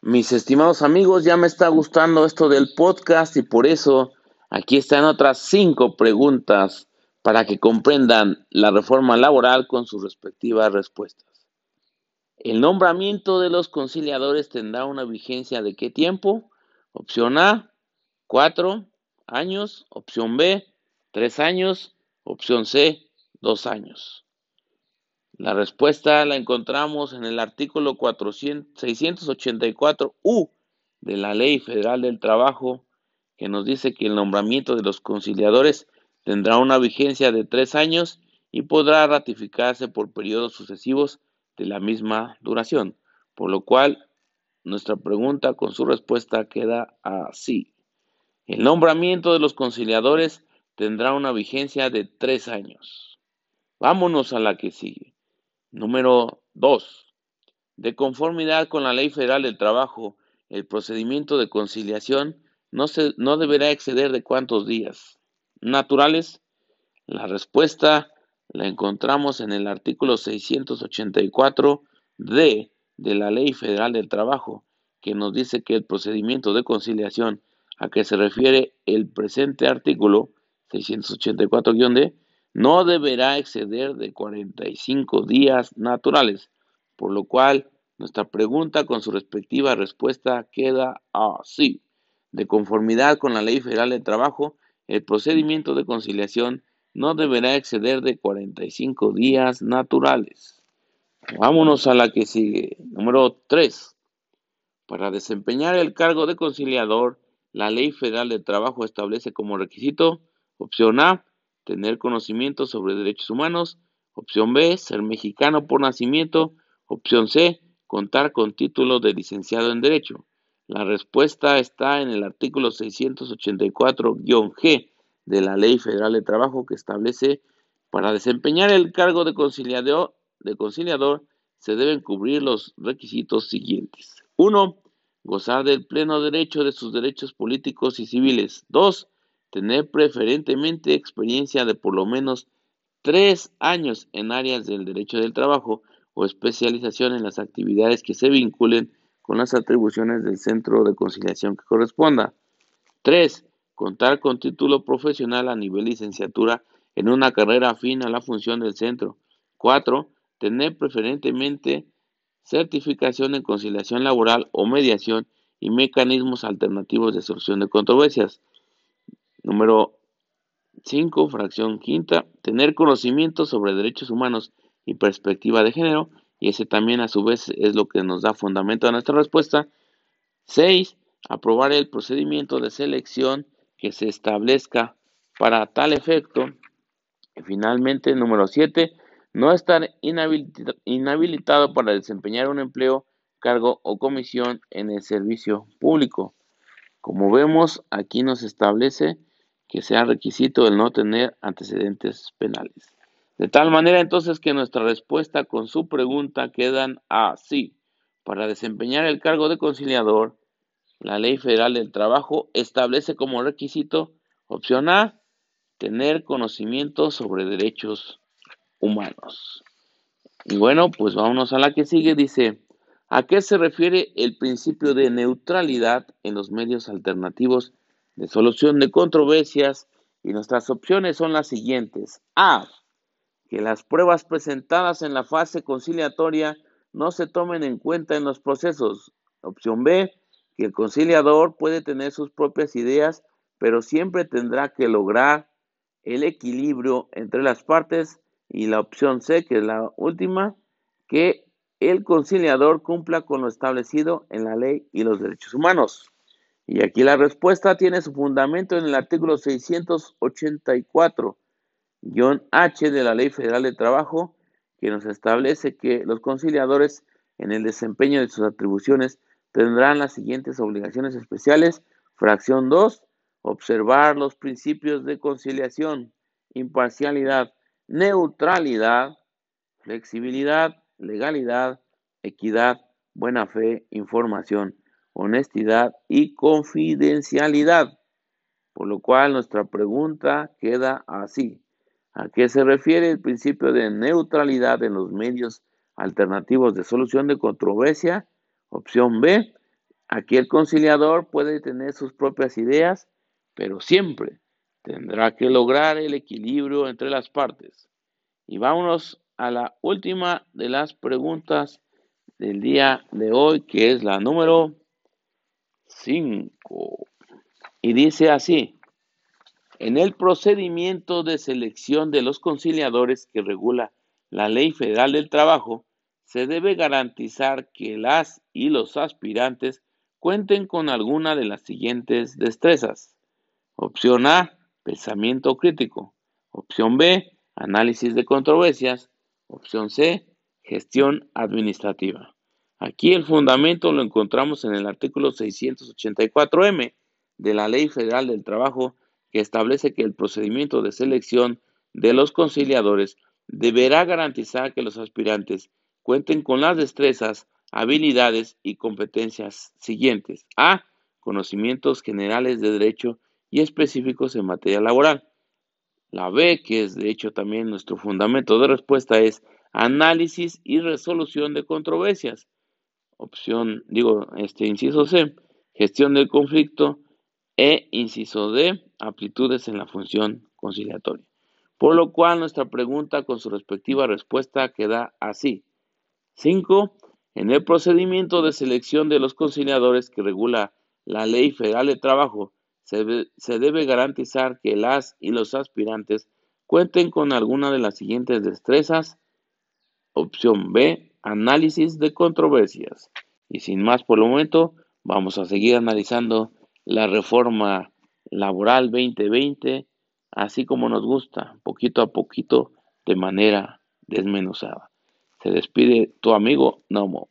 Mis estimados amigos, ya me está gustando esto del podcast y por eso aquí están otras cinco preguntas para que comprendan la reforma laboral con sus respectivas respuestas. El nombramiento de los conciliadores tendrá una vigencia de qué tiempo? Opción A, cuatro años. Opción B, tres años. Opción C, dos años. La respuesta la encontramos en el artículo 684U de la Ley Federal del Trabajo, que nos dice que el nombramiento de los conciliadores tendrá una vigencia de tres años y podrá ratificarse por periodos sucesivos de la misma duración, por lo cual nuestra pregunta con su respuesta queda así. El nombramiento de los conciliadores tendrá una vigencia de tres años. Vámonos a la que sigue. Número 2. De conformidad con la Ley Federal del Trabajo, el procedimiento de conciliación no, se, no deberá exceder de cuántos días. ¿Naturales? La respuesta la encontramos en el artículo 684D de la Ley Federal del Trabajo, que nos dice que el procedimiento de conciliación a que se refiere el presente artículo 684-D no deberá exceder de 45 días naturales, por lo cual nuestra pregunta con su respectiva respuesta queda así. De conformidad con la Ley Federal de Trabajo, el procedimiento de conciliación no deberá exceder de 45 días naturales. Vámonos a la que sigue. Número 3. Para desempeñar el cargo de conciliador, la Ley Federal de Trabajo establece como requisito, opción A, tener conocimiento sobre derechos humanos. Opción B, ser mexicano por nacimiento. Opción C, contar con título de licenciado en Derecho. La respuesta está en el artículo 684-G de la Ley Federal de Trabajo que establece para desempeñar el cargo de conciliador, de conciliador se deben cubrir los requisitos siguientes. 1. Gozar del pleno derecho de sus derechos políticos y civiles. 2 tener preferentemente experiencia de por lo menos tres años en áreas del derecho del trabajo o especialización en las actividades que se vinculen con las atribuciones del centro de conciliación que corresponda. 3. Contar con título profesional a nivel licenciatura en una carrera afín a la función del centro. 4. Tener preferentemente certificación en conciliación laboral o mediación y mecanismos alternativos de solución de controversias. Número 5, fracción quinta, tener conocimiento sobre derechos humanos y perspectiva de género, y ese también a su vez es lo que nos da fundamento a nuestra respuesta. 6. Aprobar el procedimiento de selección que se establezca para tal efecto. Y finalmente, número 7. No estar inhabilitado para desempeñar un empleo, cargo o comisión en el servicio público. Como vemos, aquí nos establece que sea requisito el no tener antecedentes penales. De tal manera entonces que nuestra respuesta con su pregunta quedan así. Para desempeñar el cargo de conciliador, la Ley Federal del Trabajo establece como requisito, opción A, tener conocimiento sobre derechos humanos. Y bueno, pues vámonos a la que sigue. Dice, ¿a qué se refiere el principio de neutralidad en los medios alternativos de solución de controversias y nuestras opciones son las siguientes. A. Que las pruebas presentadas en la fase conciliatoria no se tomen en cuenta en los procesos. Opción B. Que el conciliador puede tener sus propias ideas, pero siempre tendrá que lograr el equilibrio entre las partes. Y la opción C, que es la última, que el conciliador cumpla con lo establecido en la ley y los derechos humanos. Y aquí la respuesta tiene su fundamento en el artículo 684-H de la Ley Federal de Trabajo, que nos establece que los conciliadores en el desempeño de sus atribuciones tendrán las siguientes obligaciones especiales. Fracción 2, observar los principios de conciliación, imparcialidad, neutralidad, flexibilidad, legalidad, equidad, buena fe, información honestidad y confidencialidad. Por lo cual nuestra pregunta queda así. ¿A qué se refiere el principio de neutralidad en los medios alternativos de solución de controversia? Opción B, Aquí el conciliador puede tener sus propias ideas, pero siempre tendrá que lograr el equilibrio entre las partes. Y vámonos a la última de las preguntas del día de hoy, que es la número 5. Y dice así, en el procedimiento de selección de los conciliadores que regula la Ley Federal del Trabajo, se debe garantizar que las y los aspirantes cuenten con alguna de las siguientes destrezas. Opción A, pensamiento crítico. Opción B, análisis de controversias. Opción C, gestión administrativa. Aquí el fundamento lo encontramos en el artículo 684M de la Ley Federal del Trabajo que establece que el procedimiento de selección de los conciliadores deberá garantizar que los aspirantes cuenten con las destrezas, habilidades y competencias siguientes. A. Conocimientos generales de derecho y específicos en materia laboral. La B, que es de hecho también nuestro fundamento de respuesta, es análisis y resolución de controversias. Opción, digo, este inciso C, gestión del conflicto e inciso D, aptitudes en la función conciliatoria. Por lo cual nuestra pregunta con su respectiva respuesta queda así. 5. En el procedimiento de selección de los conciliadores que regula la Ley Federal de Trabajo, se, se, debe garantizar que las y los aspirantes cuenten con alguna de las siguientes destrezas. Opción B, análisis de controversias. Y sin más por el momento, vamos a seguir analizando la reforma laboral 2020, así como nos gusta, poquito a poquito, de manera desmenuzada. Se despide tu amigo Nomo.